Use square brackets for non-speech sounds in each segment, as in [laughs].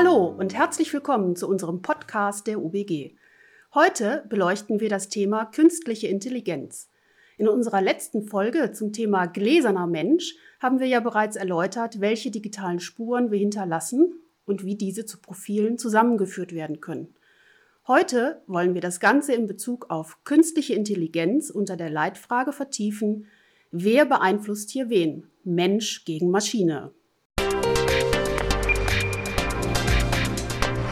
Hallo und herzlich willkommen zu unserem Podcast der UBG. Heute beleuchten wir das Thema künstliche Intelligenz. In unserer letzten Folge zum Thema gläserner Mensch haben wir ja bereits erläutert, welche digitalen Spuren wir hinterlassen und wie diese zu Profilen zusammengeführt werden können. Heute wollen wir das Ganze in Bezug auf künstliche Intelligenz unter der Leitfrage vertiefen, wer beeinflusst hier wen? Mensch gegen Maschine.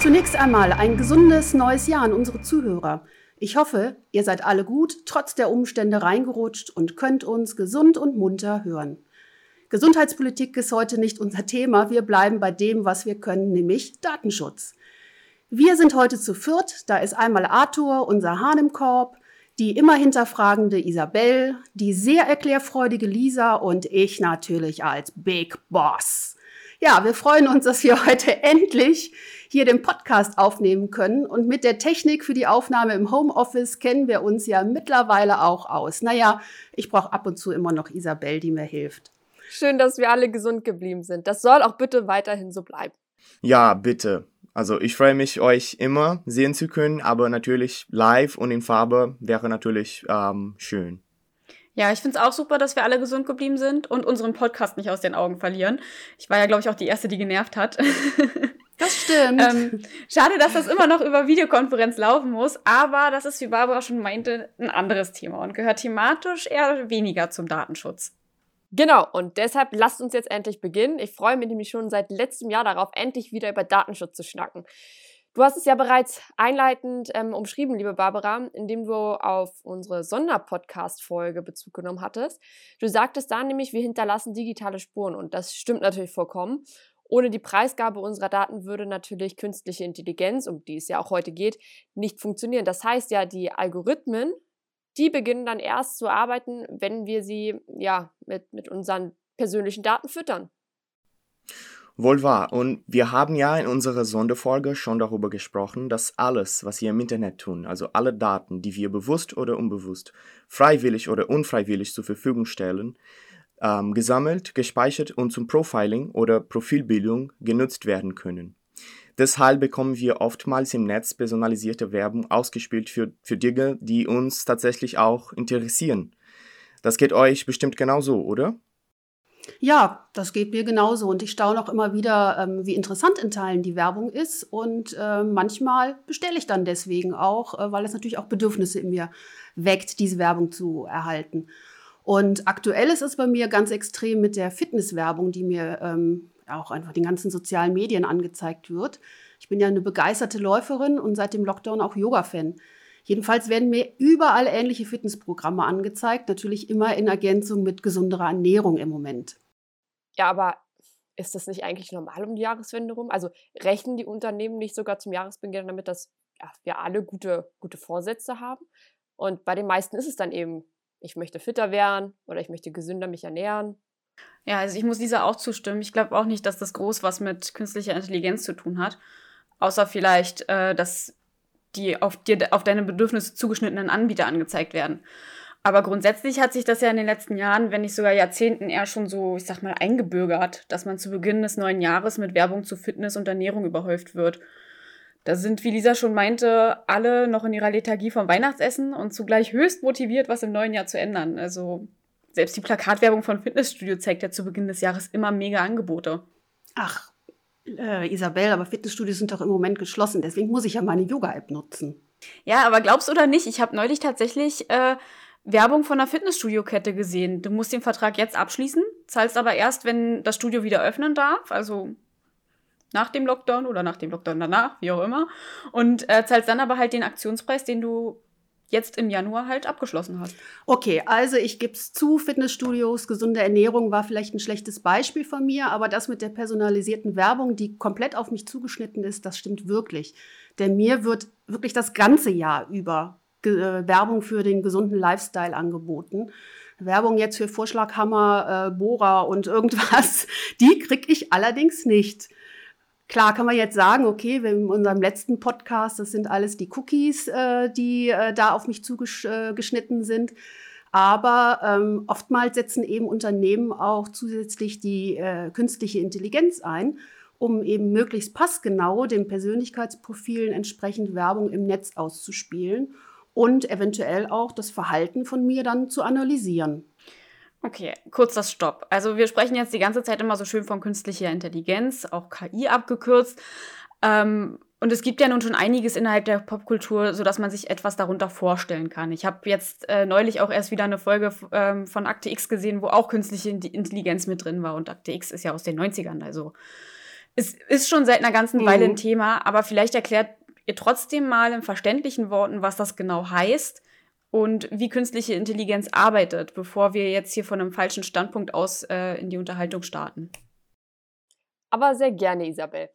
Zunächst einmal ein gesundes neues Jahr an unsere Zuhörer. Ich hoffe, ihr seid alle gut, trotz der Umstände reingerutscht und könnt uns gesund und munter hören. Gesundheitspolitik ist heute nicht unser Thema. Wir bleiben bei dem, was wir können, nämlich Datenschutz. Wir sind heute zu viert. Da ist einmal Arthur, unser Hahn im Korb, die immer hinterfragende Isabel, die sehr erklärfreudige Lisa und ich natürlich als Big Boss. Ja, wir freuen uns, dass wir heute [laughs] endlich hier den Podcast aufnehmen können. Und mit der Technik für die Aufnahme im Homeoffice kennen wir uns ja mittlerweile auch aus. Naja, ich brauche ab und zu immer noch Isabel, die mir hilft. Schön, dass wir alle gesund geblieben sind. Das soll auch bitte weiterhin so bleiben. Ja, bitte. Also ich freue mich, euch immer sehen zu können, aber natürlich live und in Farbe wäre natürlich ähm, schön. Ja, ich finde es auch super, dass wir alle gesund geblieben sind und unseren Podcast nicht aus den Augen verlieren. Ich war ja, glaube ich, auch die Erste, die genervt hat. [laughs] Das stimmt. ähm, schade, dass das immer noch über Videokonferenz laufen muss, aber das ist, wie Barbara schon meinte, ein anderes Thema und gehört thematisch eher weniger zum Datenschutz. Genau, und deshalb lasst uns jetzt endlich beginnen. Ich freue mich nämlich schon seit letztem Jahr darauf, endlich wieder über Datenschutz zu schnacken. Du hast es ja bereits einleitend ähm, umschrieben, liebe Barbara, indem du auf unsere Sonderpodcast-Folge Bezug genommen hattest. Du sagtest da nämlich, wir hinterlassen digitale Spuren und das stimmt natürlich vollkommen. Ohne die Preisgabe unserer Daten würde natürlich künstliche Intelligenz, um die es ja auch heute geht, nicht funktionieren. Das heißt ja, die Algorithmen, die beginnen dann erst zu arbeiten, wenn wir sie ja mit, mit unseren persönlichen Daten füttern. Wohl wahr. Und wir haben ja in unserer Sonderfolge schon darüber gesprochen, dass alles, was wir im Internet tun, also alle Daten, die wir bewusst oder unbewusst, freiwillig oder unfreiwillig zur Verfügung stellen, ähm, gesammelt, gespeichert und zum Profiling oder Profilbildung genutzt werden können. Deshalb bekommen wir oftmals im Netz personalisierte Werbung ausgespielt für, für Dinge, die uns tatsächlich auch interessieren. Das geht euch bestimmt genauso, oder? Ja, das geht mir genauso. Und ich staune auch immer wieder, ähm, wie interessant in Teilen die Werbung ist. Und äh, manchmal bestelle ich dann deswegen auch, äh, weil es natürlich auch Bedürfnisse in mir weckt, diese Werbung zu erhalten. Und aktuell ist es bei mir ganz extrem mit der Fitnesswerbung, die mir ähm, auch einfach den ganzen sozialen Medien angezeigt wird. Ich bin ja eine begeisterte Läuferin und seit dem Lockdown auch Yoga-Fan. Jedenfalls werden mir überall ähnliche Fitnessprogramme angezeigt, natürlich immer in Ergänzung mit gesunderer Ernährung im Moment. Ja, aber ist das nicht eigentlich normal um die Jahreswende rum? Also rechnen die Unternehmen nicht sogar zum Jahresbeginn damit, dass ja, wir alle gute, gute Vorsätze haben? Und bei den meisten ist es dann eben, ich möchte fitter werden oder ich möchte gesünder mich ernähren. Ja, also ich muss dieser auch zustimmen. Ich glaube auch nicht, dass das groß was mit künstlicher Intelligenz zu tun hat. Außer vielleicht, äh, dass die auf, dir, auf deine Bedürfnisse zugeschnittenen Anbieter angezeigt werden. Aber grundsätzlich hat sich das ja in den letzten Jahren, wenn nicht sogar Jahrzehnten, eher schon so, ich sag mal, eingebürgert, dass man zu Beginn des neuen Jahres mit Werbung zu Fitness und Ernährung überhäuft wird. Da sind, wie Lisa schon meinte, alle noch in ihrer Lethargie vom Weihnachtsessen und zugleich höchst motiviert, was im neuen Jahr zu ändern. Also selbst die Plakatwerbung von Fitnessstudio zeigt ja zu Beginn des Jahres immer mega Angebote. Ach, äh, Isabel, aber Fitnessstudios sind doch im Moment geschlossen, deswegen muss ich ja meine Yoga-App nutzen. Ja, aber glaubst du oder nicht, ich habe neulich tatsächlich äh, Werbung von einer Fitnessstudio-Kette gesehen. Du musst den Vertrag jetzt abschließen, zahlst aber erst, wenn das Studio wieder öffnen darf, also nach dem Lockdown oder nach dem Lockdown danach, wie auch immer. Und äh, zahlst dann aber halt den Aktionspreis, den du jetzt im Januar halt abgeschlossen hast. Okay, also ich gebe es zu, Fitnessstudios, gesunde Ernährung war vielleicht ein schlechtes Beispiel von mir, aber das mit der personalisierten Werbung, die komplett auf mich zugeschnitten ist, das stimmt wirklich. Denn mir wird wirklich das ganze Jahr über äh, Werbung für den gesunden Lifestyle angeboten. Werbung jetzt für Vorschlaghammer, äh, Bohrer und irgendwas, [laughs] die kriege ich allerdings nicht. Klar kann man jetzt sagen, okay, in unserem letzten Podcast, das sind alles die Cookies, äh, die äh, da auf mich zugeschnitten sind. Aber ähm, oftmals setzen eben Unternehmen auch zusätzlich die äh, künstliche Intelligenz ein. um eben möglichst passgenau den Persönlichkeitsprofilen entsprechend Werbung im Netz auszuspielen und eventuell auch das Verhalten von mir dann zu analysieren. Okay, kurz das Stopp. Also wir sprechen jetzt die ganze Zeit immer so schön von künstlicher Intelligenz, auch KI abgekürzt. Ähm, und es gibt ja nun schon einiges innerhalb der Popkultur, sodass man sich etwas darunter vorstellen kann. Ich habe jetzt äh, neulich auch erst wieder eine Folge ähm, von Akte X gesehen, wo auch künstliche Intelligenz mit drin war. Und Akte X ist ja aus den 90ern. Also es ist schon seit einer ganzen mhm. Weile ein Thema. Aber vielleicht erklärt ihr trotzdem mal in verständlichen Worten, was das genau heißt und wie künstliche Intelligenz arbeitet, bevor wir jetzt hier von einem falschen Standpunkt aus äh, in die Unterhaltung starten. Aber sehr gerne, Isabel.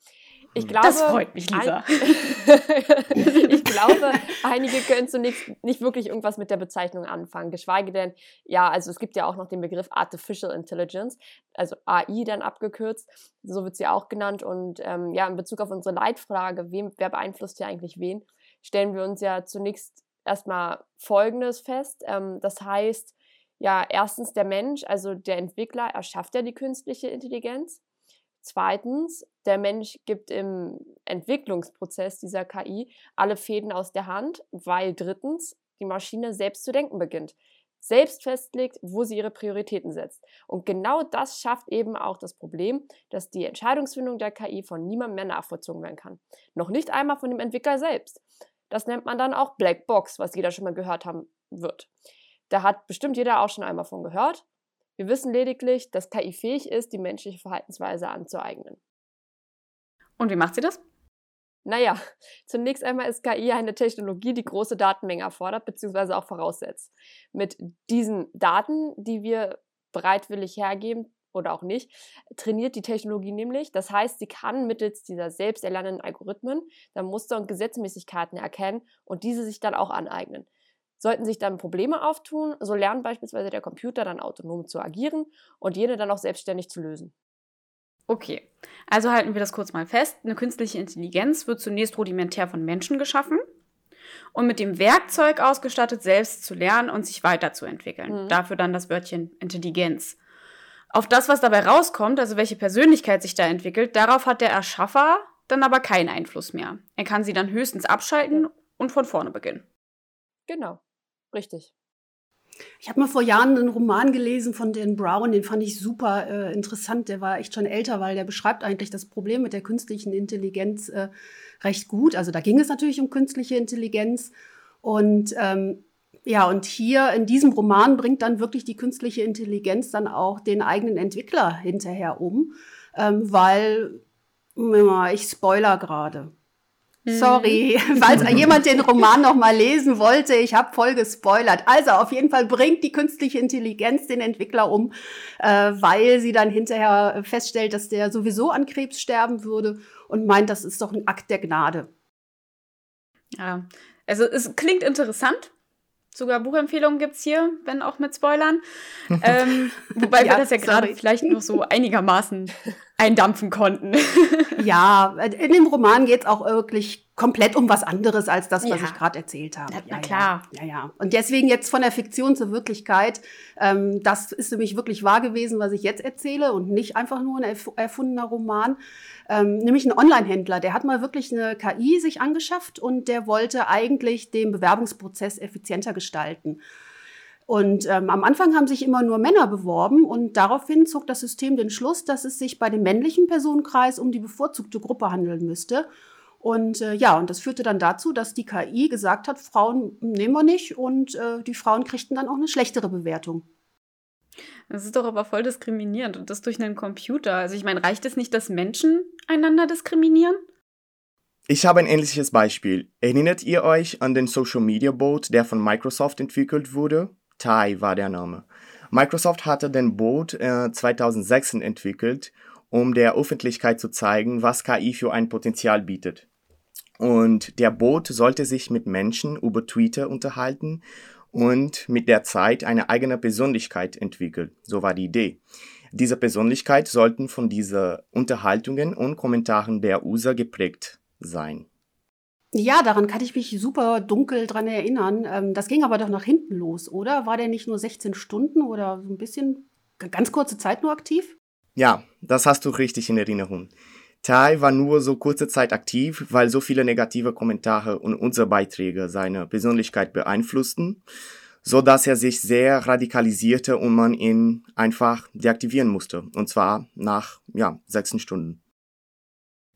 Ich glaube, das freut mich, Lisa. [laughs] ich glaube, einige können zunächst nicht wirklich irgendwas mit der Bezeichnung anfangen, geschweige denn, ja, also es gibt ja auch noch den Begriff Artificial Intelligence, also AI dann abgekürzt, so wird sie auch genannt. Und ähm, ja, in Bezug auf unsere Leitfrage, wem, wer beeinflusst ja eigentlich wen, stellen wir uns ja zunächst erstmal Folgendes fest. Ähm, das heißt, ja, erstens der Mensch, also der Entwickler, erschafft ja die künstliche Intelligenz. Zweitens, der Mensch gibt im Entwicklungsprozess dieser KI alle Fäden aus der Hand, weil drittens die Maschine selbst zu denken beginnt, selbst festlegt, wo sie ihre Prioritäten setzt. Und genau das schafft eben auch das Problem, dass die Entscheidungsfindung der KI von niemandem mehr nachvollzogen werden kann. Noch nicht einmal von dem Entwickler selbst. Das nennt man dann auch Black Box, was jeder schon mal gehört haben wird. Da hat bestimmt jeder auch schon einmal von gehört. Wir wissen lediglich, dass KI fähig ist, die menschliche Verhaltensweise anzueignen. Und wie macht sie das? Naja, [laughs] zunächst einmal ist KI eine Technologie, die große Datenmengen erfordert bzw. auch voraussetzt. Mit diesen Daten, die wir bereitwillig hergeben oder auch nicht, trainiert die Technologie nämlich. Das heißt, sie kann mittels dieser selbsterlernenden Algorithmen dann Muster und Gesetzmäßigkeiten erkennen und diese sich dann auch aneignen. Sollten sich dann Probleme auftun, so lernt beispielsweise der Computer dann autonom zu agieren und jene dann auch selbstständig zu lösen. Okay, also halten wir das kurz mal fest. Eine künstliche Intelligenz wird zunächst rudimentär von Menschen geschaffen und mit dem Werkzeug ausgestattet, selbst zu lernen und sich weiterzuentwickeln. Mhm. Dafür dann das Wörtchen Intelligenz. Auf das, was dabei rauskommt, also welche Persönlichkeit sich da entwickelt, darauf hat der Erschaffer dann aber keinen Einfluss mehr. Er kann sie dann höchstens abschalten und von vorne beginnen. Genau. Richtig. Ich habe mal vor Jahren einen Roman gelesen von Dan Brown, den fand ich super äh, interessant. Der war echt schon älter, weil der beschreibt eigentlich das Problem mit der künstlichen Intelligenz äh, recht gut. Also da ging es natürlich um künstliche Intelligenz. Und ähm, ja, und hier in diesem Roman bringt dann wirklich die künstliche Intelligenz dann auch den eigenen Entwickler hinterher um, ähm, weil, ich spoiler gerade. Mhm. Sorry, [laughs] falls jemand den Roman noch mal lesen wollte, ich habe voll gespoilert. Also auf jeden Fall bringt die künstliche Intelligenz den Entwickler um, äh, weil sie dann hinterher feststellt, dass der sowieso an Krebs sterben würde und meint, das ist doch ein Akt der Gnade. Ja, also es klingt interessant. Sogar Buchempfehlungen gibt es hier, wenn auch mit Spoilern. [laughs] ähm, wobei ja, wir das ja gerade vielleicht noch so einigermaßen eindampfen konnten. ja, in dem Roman geht es auch wirklich komplett um was anderes als das, was ja. ich gerade erzählt habe. Na, ja, klar. Ja, ja. Und deswegen jetzt von der Fiktion zur Wirklichkeit. Ähm, das ist nämlich wirklich wahr gewesen, was ich jetzt erzähle und nicht einfach nur ein erf erfundener Roman. Ähm, nämlich ein Online-Händler, der hat mal wirklich eine KI sich angeschafft und der wollte eigentlich den Bewerbungsprozess effizienter gestalten. Und ähm, am Anfang haben sich immer nur Männer beworben und daraufhin zog das System den Schluss, dass es sich bei dem männlichen Personenkreis um die bevorzugte Gruppe handeln müsste. Und äh, ja, und das führte dann dazu, dass die KI gesagt hat, Frauen nehmen wir nicht und äh, die Frauen kriegten dann auch eine schlechtere Bewertung. Das ist doch aber voll diskriminierend und das durch einen Computer. Also ich meine, reicht es nicht, dass Menschen einander diskriminieren? Ich habe ein ähnliches Beispiel. Erinnert ihr euch an den Social Media Bot, der von Microsoft entwickelt wurde? Tai war der Name. Microsoft hatte den Boot äh, 2006 entwickelt, um der Öffentlichkeit zu zeigen, was KI für ein Potenzial bietet. Und der Boot sollte sich mit Menschen über Twitter unterhalten und mit der Zeit eine eigene Persönlichkeit entwickeln. So war die Idee. Diese Persönlichkeit sollten von diesen Unterhaltungen und Kommentaren der User geprägt sein. Ja, daran kann ich mich super dunkel dran erinnern. Ähm, das ging aber doch nach hinten los, oder? War der nicht nur 16 Stunden oder so ein bisschen, ganz kurze Zeit nur aktiv? Ja, das hast du richtig in Erinnerung. Tai war nur so kurze Zeit aktiv, weil so viele negative Kommentare und unsere Beiträge seine Persönlichkeit beeinflussten, so dass er sich sehr radikalisierte und man ihn einfach deaktivieren musste. Und zwar nach, ja, sechs Stunden.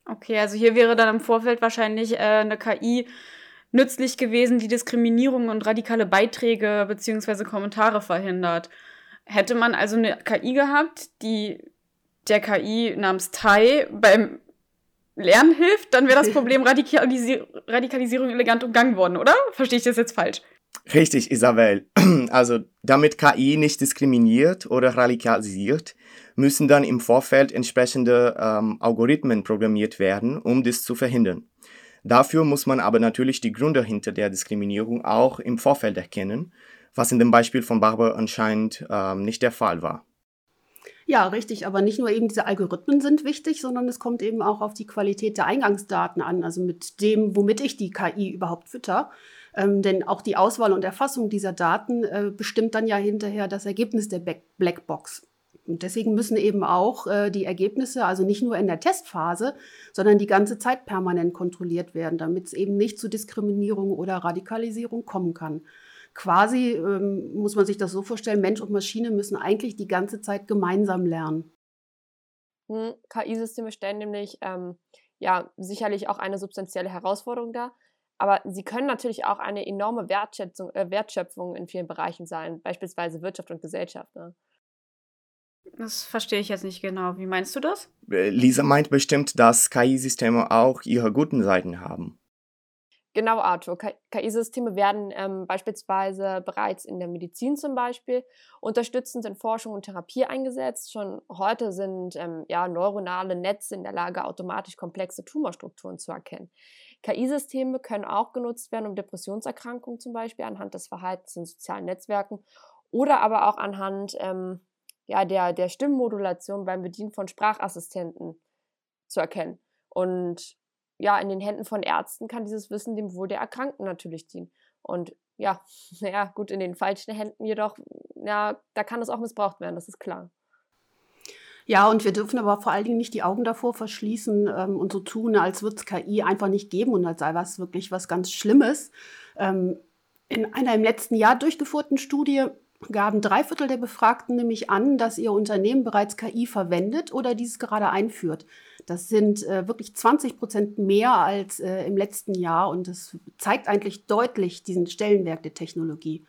Okay, also hier wäre dann im Vorfeld wahrscheinlich äh, eine KI nützlich gewesen, die Diskriminierung und radikale Beiträge bzw. Kommentare verhindert. Hätte man also eine KI gehabt, die der KI namens Tai beim Lernen hilft, dann wäre das [laughs] Problem Radikalisi Radikalisierung elegant umgangen worden, oder? Verstehe ich das jetzt falsch? Richtig, Isabel. [clears throat] Also damit KI nicht diskriminiert oder radikalisiert, müssen dann im Vorfeld entsprechende ähm, Algorithmen programmiert werden, um das zu verhindern. Dafür muss man aber natürlich die Gründe hinter der Diskriminierung auch im Vorfeld erkennen, was in dem Beispiel von Barber anscheinend ähm, nicht der Fall war. Ja, richtig. Aber nicht nur eben diese Algorithmen sind wichtig, sondern es kommt eben auch auf die Qualität der Eingangsdaten an, also mit dem, womit ich die KI überhaupt fütter. Ähm, denn auch die Auswahl und Erfassung dieser Daten äh, bestimmt dann ja hinterher das Ergebnis der Blackbox. Und deswegen müssen eben auch äh, die Ergebnisse, also nicht nur in der Testphase, sondern die ganze Zeit permanent kontrolliert werden, damit es eben nicht zu Diskriminierung oder Radikalisierung kommen kann. Quasi ähm, muss man sich das so vorstellen, Mensch und Maschine müssen eigentlich die ganze Zeit gemeinsam lernen. Hm, KI-Systeme stellen nämlich ähm, ja sicherlich auch eine substanzielle Herausforderung dar, aber sie können natürlich auch eine enorme Wertschätzung, äh, Wertschöpfung in vielen Bereichen sein, beispielsweise Wirtschaft und Gesellschaft. Ne? Das verstehe ich jetzt nicht genau. Wie meinst du das? Äh, Lisa meint bestimmt, dass KI-Systeme auch ihre guten Seiten haben. Genau, Arthur. KI-Systeme werden ähm, beispielsweise bereits in der Medizin zum Beispiel unterstützend in Forschung und Therapie eingesetzt. Schon heute sind ähm, ja, neuronale Netze in der Lage, automatisch komplexe Tumorstrukturen zu erkennen. KI-Systeme können auch genutzt werden, um Depressionserkrankungen zum Beispiel anhand des Verhaltens in sozialen Netzwerken oder aber auch anhand ähm, ja, der, der Stimmmodulation beim Bedienen von Sprachassistenten zu erkennen. Und ja, in den Händen von Ärzten kann dieses Wissen dem Wohl der Erkrankten natürlich dienen. Und ja, [laughs] naja, gut, in den falschen Händen jedoch, ja, da kann es auch missbraucht werden, das ist klar. Ja, und wir dürfen aber vor allen Dingen nicht die Augen davor verschließen ähm, und so tun, als würde es KI einfach nicht geben und als sei was wirklich was ganz Schlimmes. Ähm, in einer im letzten Jahr durchgeführten Studie gaben drei Viertel der Befragten nämlich an, dass ihr Unternehmen bereits KI verwendet oder dieses gerade einführt. Das sind äh, wirklich 20 Prozent mehr als äh, im letzten Jahr und das zeigt eigentlich deutlich diesen Stellenwert der Technologie.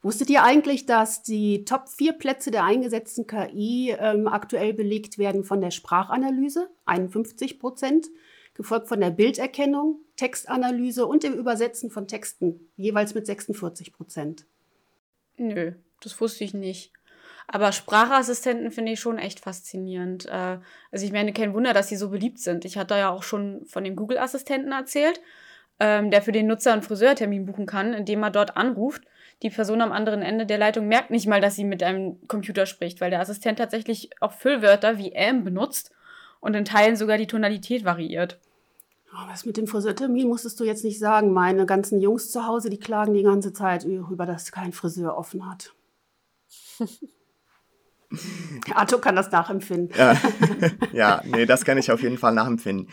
Wusstet ihr eigentlich, dass die Top 4 Plätze der eingesetzten KI ähm, aktuell belegt werden von der Sprachanalyse, 51 Prozent, gefolgt von der Bilderkennung, Textanalyse und dem Übersetzen von Texten, jeweils mit 46 Prozent? Nö, das wusste ich nicht. Aber Sprachassistenten finde ich schon echt faszinierend. Äh, also ich meine, kein Wunder, dass sie so beliebt sind. Ich hatte ja auch schon von dem Google-Assistenten erzählt, ähm, der für den Nutzer einen Friseurtermin buchen kann, indem er dort anruft. Die Person am anderen Ende der Leitung merkt nicht mal, dass sie mit einem Computer spricht, weil der Assistent tatsächlich auch Füllwörter wie ähm benutzt und in Teilen sogar die Tonalität variiert. Oh, was mit dem Friseurtermin musstest du jetzt nicht sagen. Meine ganzen Jungs zu Hause, die klagen die ganze Zeit über, dass kein Friseur offen hat. [laughs] Arthur kann das nachempfinden. Ja, ja, nee, das kann ich auf jeden Fall nachempfinden.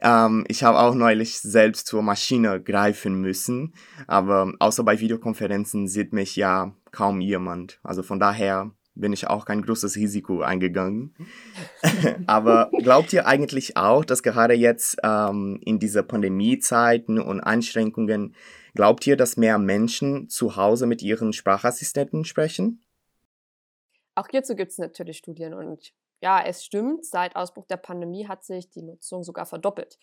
Ähm, ich habe auch neulich selbst zur Maschine greifen müssen, aber außer bei Videokonferenzen sieht mich ja kaum jemand. Also von daher bin ich auch kein großes Risiko eingegangen. [laughs] aber glaubt ihr eigentlich auch, dass gerade jetzt ähm, in dieser Pandemiezeiten und Einschränkungen, glaubt ihr, dass mehr Menschen zu Hause mit ihren Sprachassistenten sprechen? Auch hierzu gibt es natürlich Studien und ja, es stimmt, seit Ausbruch der Pandemie hat sich die Nutzung sogar verdoppelt.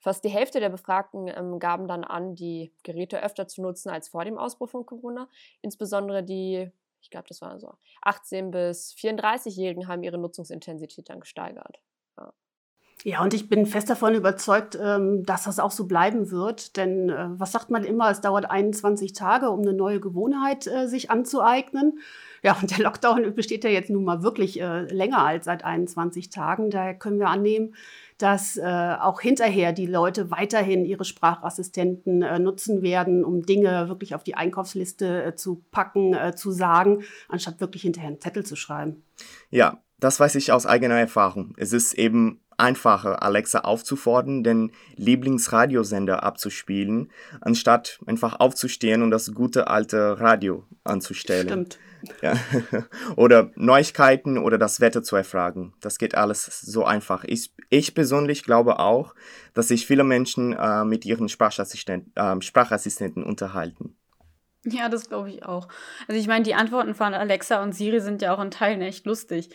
Fast die Hälfte der Befragten ähm, gaben dann an, die Geräte öfter zu nutzen als vor dem Ausbruch von Corona. Insbesondere die, ich glaube, das waren so 18- bis 34-Jährigen haben ihre Nutzungsintensität dann gesteigert. Ja. Ja, und ich bin fest davon überzeugt, ähm, dass das auch so bleiben wird. Denn äh, was sagt man immer, es dauert 21 Tage, um eine neue Gewohnheit äh, sich anzueignen. Ja, und der Lockdown besteht ja jetzt nun mal wirklich äh, länger als seit 21 Tagen. Daher können wir annehmen, dass äh, auch hinterher die Leute weiterhin ihre Sprachassistenten äh, nutzen werden, um Dinge wirklich auf die Einkaufsliste äh, zu packen, äh, zu sagen, anstatt wirklich hinterher einen Zettel zu schreiben. Ja, das weiß ich aus eigener Erfahrung. Es ist eben einfacher, Alexa aufzufordern, den Lieblingsradiosender abzuspielen, anstatt einfach aufzustehen und das gute alte Radio anzustellen. Stimmt. Ja. [laughs] oder Neuigkeiten oder das Wetter zu erfragen. Das geht alles so einfach. Ich, ich persönlich glaube auch, dass sich viele Menschen äh, mit ihren Sprachassistent, äh, Sprachassistenten unterhalten. Ja, das glaube ich auch. Also ich meine, die Antworten von Alexa und Siri sind ja auch in Teilen echt lustig.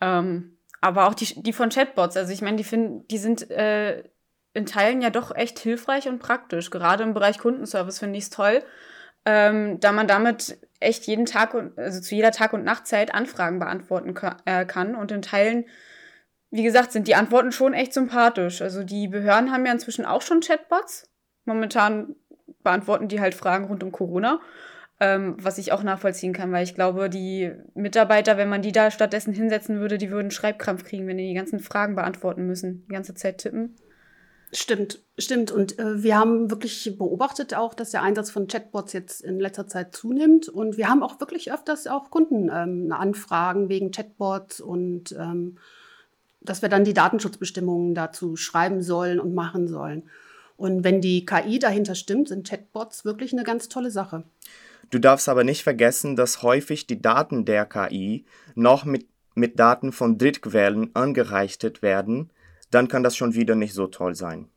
Ähm, aber auch die, die von Chatbots, also ich meine, die, die sind äh, in Teilen ja doch echt hilfreich und praktisch. Gerade im Bereich Kundenservice finde ich es toll, ähm, da man damit echt jeden Tag und also zu jeder Tag- und Nachtzeit Anfragen beantworten äh, kann. Und in Teilen, wie gesagt, sind die Antworten schon echt sympathisch. Also die Behörden haben ja inzwischen auch schon Chatbots. Momentan beantworten die halt Fragen rund um Corona. Ähm, was ich auch nachvollziehen kann, weil ich glaube, die Mitarbeiter, wenn man die da stattdessen hinsetzen würde, die würden Schreibkrampf kriegen, wenn die die ganzen Fragen beantworten müssen, die ganze Zeit tippen. Stimmt, stimmt. Und äh, wir haben wirklich beobachtet auch, dass der Einsatz von Chatbots jetzt in letzter Zeit zunimmt. Und wir haben auch wirklich öfters auch Kunden ähm, Anfragen wegen Chatbots und ähm, dass wir dann die Datenschutzbestimmungen dazu schreiben sollen und machen sollen. Und wenn die KI dahinter stimmt, sind Chatbots wirklich eine ganz tolle Sache. Du darfst aber nicht vergessen, dass häufig die Daten der KI noch mit, mit Daten von Drittquellen angereichert werden dann kann das schon wieder nicht so toll sein.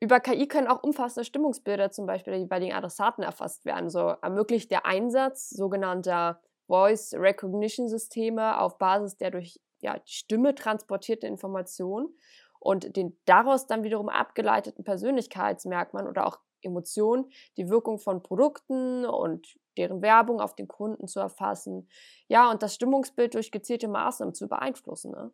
Über KI können auch umfassende Stimmungsbilder zum Beispiel der jeweiligen Adressaten erfasst werden. So ermöglicht der Einsatz sogenannter Voice Recognition Systeme auf Basis der durch ja, Stimme transportierte Information und den daraus dann wiederum abgeleiteten Persönlichkeitsmerkmalen oder auch Emotionen die Wirkung von Produkten und deren Werbung auf den Kunden zu erfassen. Ja, und das Stimmungsbild durch gezielte Maßnahmen zu beeinflussen. Ne?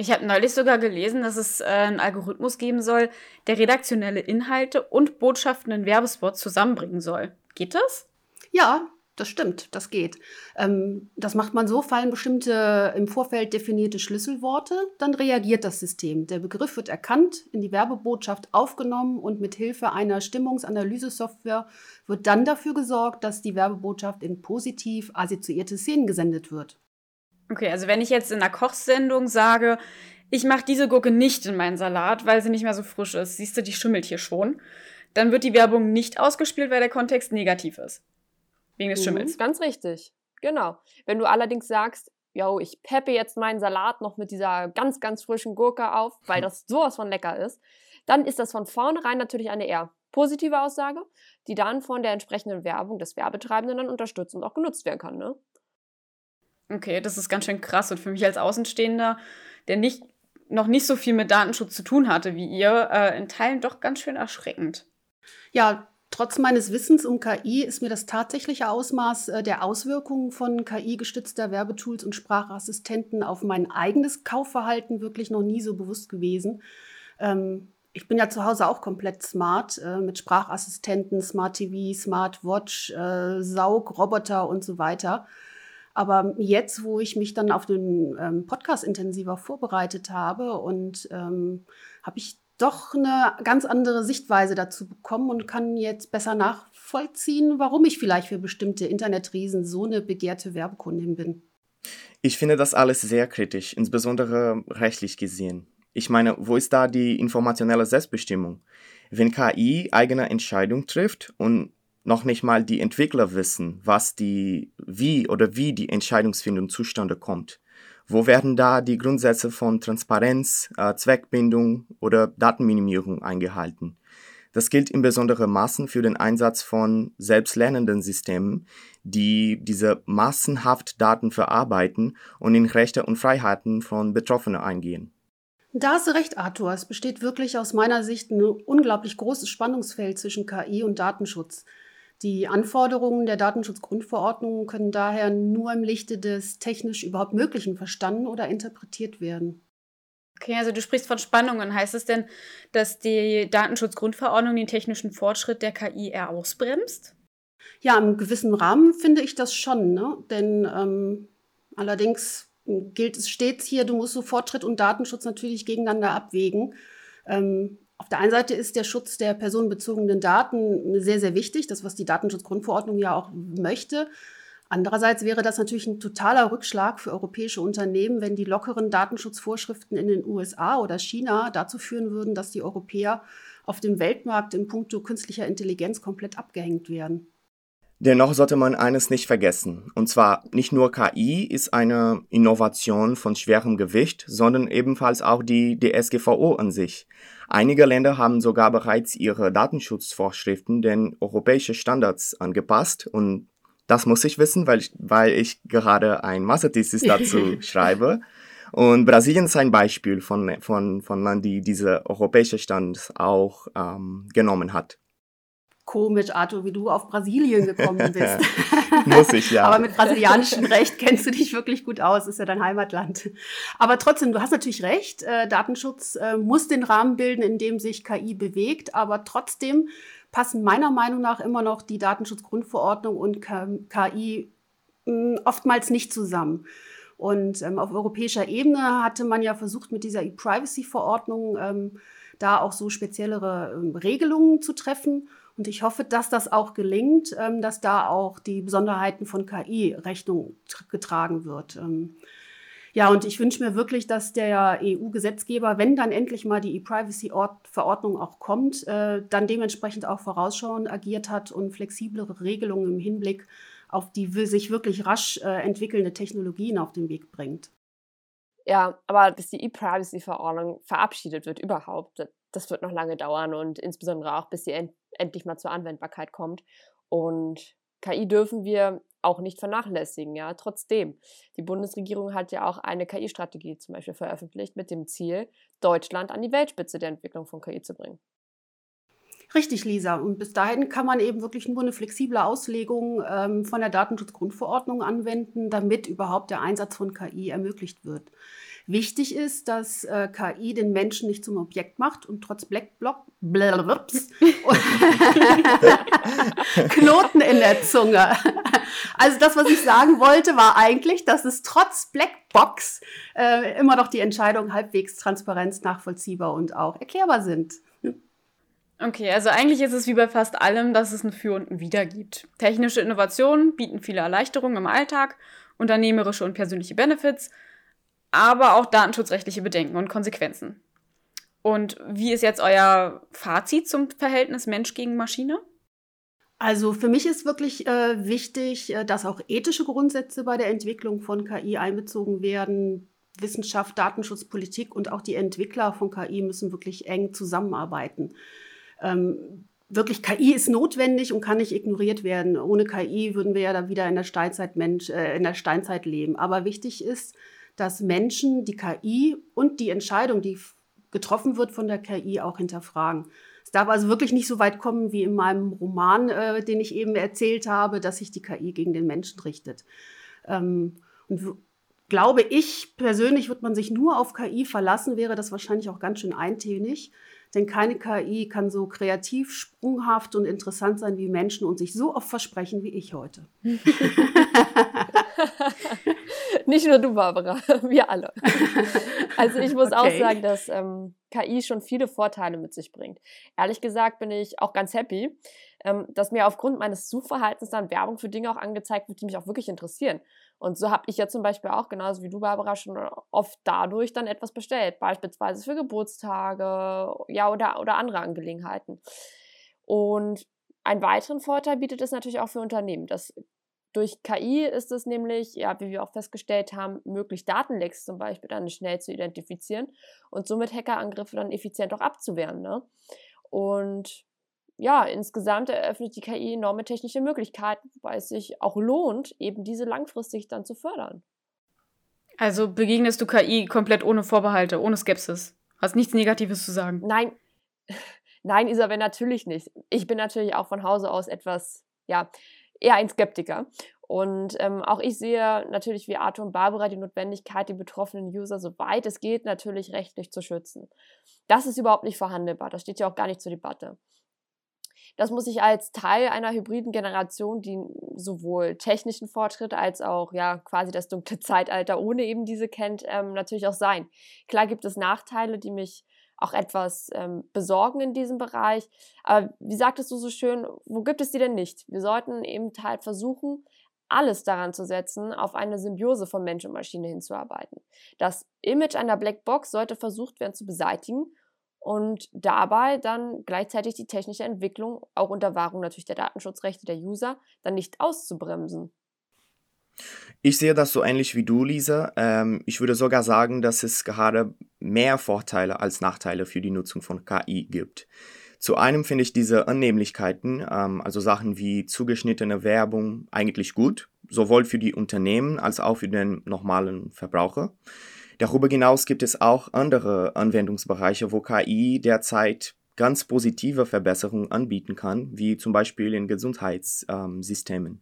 Ich habe neulich sogar gelesen, dass es äh, einen Algorithmus geben soll, der redaktionelle Inhalte und Botschaften in Werbespots zusammenbringen soll. Geht das? Ja, das stimmt, das geht. Ähm, das macht man so, fallen bestimmte im Vorfeld definierte Schlüsselworte, dann reagiert das System. Der Begriff wird erkannt, in die Werbebotschaft aufgenommen und mit Hilfe einer Stimmungsanalyse-Software wird dann dafür gesorgt, dass die Werbebotschaft in positiv assoziierte Szenen gesendet wird. Okay, also wenn ich jetzt in einer Kochsendung sage, ich mache diese Gurke nicht in meinen Salat, weil sie nicht mehr so frisch ist, siehst du, die schimmelt hier schon, dann wird die Werbung nicht ausgespielt, weil der Kontext negativ ist. Wegen des mhm. Schimmels. Ganz richtig. Genau. Wenn du allerdings sagst, yo, ich peppe jetzt meinen Salat noch mit dieser ganz, ganz frischen Gurke auf, weil [laughs] das sowas von lecker ist, dann ist das von vornherein natürlich eine eher positive Aussage, die dann von der entsprechenden Werbung des Werbetreibenden dann unterstützt und auch genutzt werden kann. Ne? Okay, das ist ganz schön krass. Und für mich als Außenstehender, der nicht, noch nicht so viel mit Datenschutz zu tun hatte wie ihr, äh, in Teilen doch ganz schön erschreckend. Ja, trotz meines Wissens um KI ist mir das tatsächliche Ausmaß äh, der Auswirkungen von KI-gestützter Werbetools und Sprachassistenten auf mein eigenes Kaufverhalten wirklich noch nie so bewusst gewesen. Ähm, ich bin ja zu Hause auch komplett smart äh, mit Sprachassistenten, Smart TV, Smart Watch, äh, Saugroboter und so weiter. Aber jetzt, wo ich mich dann auf den ähm, Podcast intensiver vorbereitet habe und ähm, habe ich doch eine ganz andere Sichtweise dazu bekommen und kann jetzt besser nachvollziehen, warum ich vielleicht für bestimmte Internetriesen so eine begehrte Werbekundin bin. Ich finde das alles sehr kritisch, insbesondere rechtlich gesehen. Ich meine, wo ist da die informationelle Selbstbestimmung? Wenn KI eigene Entscheidung trifft und noch nicht mal die Entwickler wissen, was die, wie oder wie die Entscheidungsfindung zustande kommt. Wo werden da die Grundsätze von Transparenz, äh, Zweckbindung oder Datenminimierung eingehalten? Das gilt in besonderen Maßen für den Einsatz von selbstlernenden Systemen, die diese massenhaft Daten verarbeiten und in Rechte und Freiheiten von Betroffenen eingehen. Da hast du recht, Arthur. Es besteht wirklich aus meiner Sicht ein unglaublich großes Spannungsfeld zwischen KI und Datenschutz. Die Anforderungen der Datenschutzgrundverordnung können daher nur im Lichte des technisch überhaupt Möglichen verstanden oder interpretiert werden. Okay, also du sprichst von Spannungen. Heißt es denn, dass die Datenschutzgrundverordnung den technischen Fortschritt der KI eher ausbremst? Ja, im gewissen Rahmen finde ich das schon. Ne? Denn ähm, allerdings gilt es stets hier, du musst so Fortschritt und Datenschutz natürlich gegeneinander abwägen. Ähm, auf der einen Seite ist der Schutz der personenbezogenen Daten sehr, sehr wichtig, das, was die Datenschutzgrundverordnung ja auch möchte. Andererseits wäre das natürlich ein totaler Rückschlag für europäische Unternehmen, wenn die lockeren Datenschutzvorschriften in den USA oder China dazu führen würden, dass die Europäer auf dem Weltmarkt in puncto künstlicher Intelligenz komplett abgehängt werden. Dennoch sollte man eines nicht vergessen. Und zwar nicht nur KI ist eine Innovation von schwerem Gewicht, sondern ebenfalls auch die DSGVO an sich. Einige Länder haben sogar bereits ihre Datenschutzvorschriften den europäischen Standards angepasst und das muss ich wissen, weil ich, weil ich gerade ein Masterthesis [laughs] dazu schreibe. Und Brasilien ist ein Beispiel von, von, von Land, die diese europäische Standards auch ähm, genommen hat komisch, Arthur, wie du auf Brasilien gekommen [laughs] bist. Muss ich, ja. Aber mit brasilianischem Recht kennst du dich wirklich gut aus, ist ja dein Heimatland. Aber trotzdem, du hast natürlich recht, äh, Datenschutz äh, muss den Rahmen bilden, in dem sich KI bewegt, aber trotzdem passen meiner Meinung nach immer noch die Datenschutzgrundverordnung und KI mh, hm, oftmals nicht zusammen. Und ähm, auf europäischer Ebene hatte man ja versucht, mit dieser E-Privacy-Verordnung ähm, da auch so speziellere ähm, Regelungen zu treffen. Und ich hoffe, dass das auch gelingt, ähm, dass da auch die Besonderheiten von KI Rechnung getragen wird. Ähm, ja, und ich wünsche mir wirklich, dass der EU-Gesetzgeber, wenn dann endlich mal die E-Privacy-Verordnung auch kommt, äh, dann dementsprechend auch vorausschauend agiert hat und flexiblere Regelungen im Hinblick auf die sich wirklich rasch äh, entwickelnde Technologien auf den Weg bringt. Ja, aber bis die E-Privacy-Verordnung verabschiedet wird überhaupt, das wird noch lange dauern und insbesondere auch, bis end endlich mal zur Anwendbarkeit kommt. Und KI dürfen wir auch nicht vernachlässigen, ja, trotzdem. Die Bundesregierung hat ja auch eine KI-Strategie zum Beispiel veröffentlicht mit dem Ziel, Deutschland an die Weltspitze der Entwicklung von KI zu bringen. Richtig, Lisa. Und bis dahin kann man eben wirklich nur eine flexible Auslegung ähm, von der Datenschutzgrundverordnung anwenden, damit überhaupt der Einsatz von KI ermöglicht wird. Wichtig ist, dass äh, KI den Menschen nicht zum Objekt macht und trotz Blackblock [laughs] Knoten in der Zunge. Also das, was ich sagen wollte, war eigentlich, dass es trotz Blackbox äh, immer noch die Entscheidungen halbwegs transparent, nachvollziehbar und auch erklärbar sind. Okay, also eigentlich ist es wie bei fast allem, dass es ein Für und ein Wider gibt. Technische Innovationen bieten viele Erleichterungen im Alltag, unternehmerische und persönliche Benefits, aber auch datenschutzrechtliche Bedenken und Konsequenzen. Und wie ist jetzt euer Fazit zum Verhältnis Mensch gegen Maschine? Also für mich ist wirklich äh, wichtig, äh, dass auch ethische Grundsätze bei der Entwicklung von KI einbezogen werden. Wissenschaft, Datenschutz, Politik und auch die Entwickler von KI müssen wirklich eng zusammenarbeiten ähm, wirklich KI ist notwendig und kann nicht ignoriert werden. Ohne KI würden wir ja da wieder in der Steinzeit, Mensch, äh, in der Steinzeit leben. Aber wichtig ist, dass Menschen die KI und die Entscheidung, die getroffen wird von der KI, auch hinterfragen. Es darf also wirklich nicht so weit kommen wie in meinem Roman, äh, den ich eben erzählt habe, dass sich die KI gegen den Menschen richtet. Ähm, und glaube ich persönlich, wird man sich nur auf KI verlassen, wäre das wahrscheinlich auch ganz schön eintönig. Denn keine KI kann so kreativ, sprunghaft und interessant sein wie Menschen und sich so oft versprechen wie ich heute. [laughs] [laughs] Nicht nur du, Barbara, [laughs] wir alle. [laughs] Also ich muss okay. auch sagen, dass ähm, KI schon viele Vorteile mit sich bringt. Ehrlich gesagt bin ich auch ganz happy, ähm, dass mir aufgrund meines Suchverhaltens dann Werbung für Dinge auch angezeigt wird, die mich auch wirklich interessieren. Und so habe ich ja zum Beispiel auch, genauso wie du, Barbara, schon oft dadurch dann etwas bestellt, beispielsweise für Geburtstage ja, oder, oder andere Angelegenheiten. Und einen weiteren Vorteil bietet es natürlich auch für Unternehmen. Das durch KI ist es nämlich, ja, wie wir auch festgestellt haben, möglich, Datenlecks zum Beispiel dann schnell zu identifizieren und somit Hackerangriffe dann effizient auch abzuwehren. Ne? Und ja, insgesamt eröffnet die KI enorme technische Möglichkeiten, wobei es sich auch lohnt, eben diese langfristig dann zu fördern. Also begegnest du KI komplett ohne Vorbehalte, ohne Skepsis? Hast nichts Negatives zu sagen? Nein, [laughs] nein, Isabel, natürlich nicht. Ich bin natürlich auch von Hause aus etwas, ja, eher ein Skeptiker. Und ähm, auch ich sehe natürlich wie Arthur und Barbara die Notwendigkeit, die betroffenen User, soweit es geht, natürlich rechtlich zu schützen. Das ist überhaupt nicht verhandelbar. Das steht ja auch gar nicht zur Debatte. Das muss ich als Teil einer hybriden Generation, die sowohl technischen Fortschritt als auch ja quasi das dunkle Zeitalter ohne eben diese kennt, ähm, natürlich auch sein. Klar gibt es Nachteile, die mich auch etwas ähm, besorgen in diesem Bereich. Aber wie sagtest du so schön, wo gibt es die denn nicht? Wir sollten eben halt versuchen, alles daran zu setzen, auf eine Symbiose von Mensch und Maschine hinzuarbeiten. Das Image einer Blackbox sollte versucht werden zu beseitigen und dabei dann gleichzeitig die technische Entwicklung, auch unter Wahrung natürlich der Datenschutzrechte der User, dann nicht auszubremsen. Ich sehe das so ähnlich wie du, Lisa. Ähm, ich würde sogar sagen, dass es gerade mehr Vorteile als Nachteile für die Nutzung von KI gibt. Zu einem finde ich diese Annehmlichkeiten, ähm, also Sachen wie zugeschnittene Werbung, eigentlich gut, sowohl für die Unternehmen als auch für den normalen Verbraucher. Darüber hinaus gibt es auch andere Anwendungsbereiche, wo KI derzeit ganz positive Verbesserungen anbieten kann, wie zum Beispiel in Gesundheitssystemen. Ähm,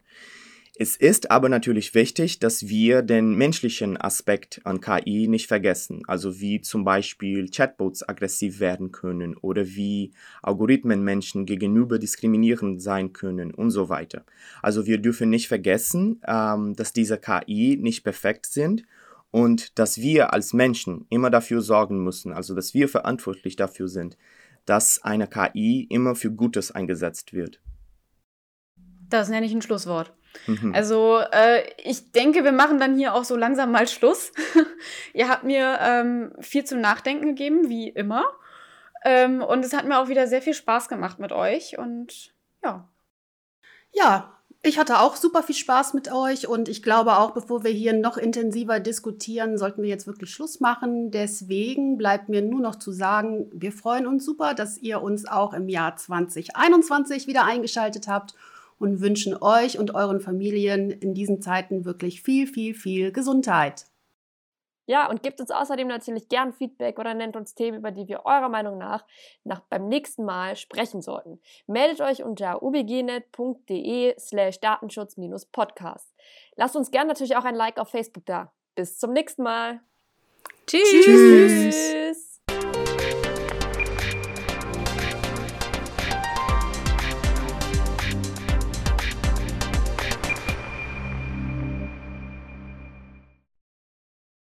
es ist aber natürlich wichtig, dass wir den menschlichen Aspekt an KI nicht vergessen, also wie zum Beispiel Chatbots aggressiv werden können oder wie Algorithmen Menschen gegenüber diskriminierend sein können und so weiter. Also wir dürfen nicht vergessen, ähm, dass diese KI nicht perfekt sind und dass wir als Menschen immer dafür sorgen müssen, also dass wir verantwortlich dafür sind, dass eine KI immer für Gutes eingesetzt wird. Das nenne ich ein Schlusswort. Mhm. Also äh, ich denke, wir machen dann hier auch so langsam mal Schluss. [laughs] Ihr habt mir ähm, viel zum Nachdenken gegeben, wie immer. Ähm, und es hat mir auch wieder sehr viel Spaß gemacht mit euch. Und ja. Ja, ich hatte auch super viel Spaß mit euch und ich glaube auch, bevor wir hier noch intensiver diskutieren, sollten wir jetzt wirklich Schluss machen. Deswegen bleibt mir nur noch zu sagen, wir freuen uns super, dass ihr uns auch im Jahr 2021 wieder eingeschaltet habt und wünschen euch und euren Familien in diesen Zeiten wirklich viel, viel, viel Gesundheit. Ja, und gebt uns außerdem natürlich gern Feedback oder nennt uns Themen, über die wir eurer Meinung nach, nach beim nächsten Mal sprechen sollten. Meldet euch unter ubgnet.de slash datenschutz-podcast. Lasst uns gern natürlich auch ein Like auf Facebook da. Bis zum nächsten Mal. Tschüss. Tschüss.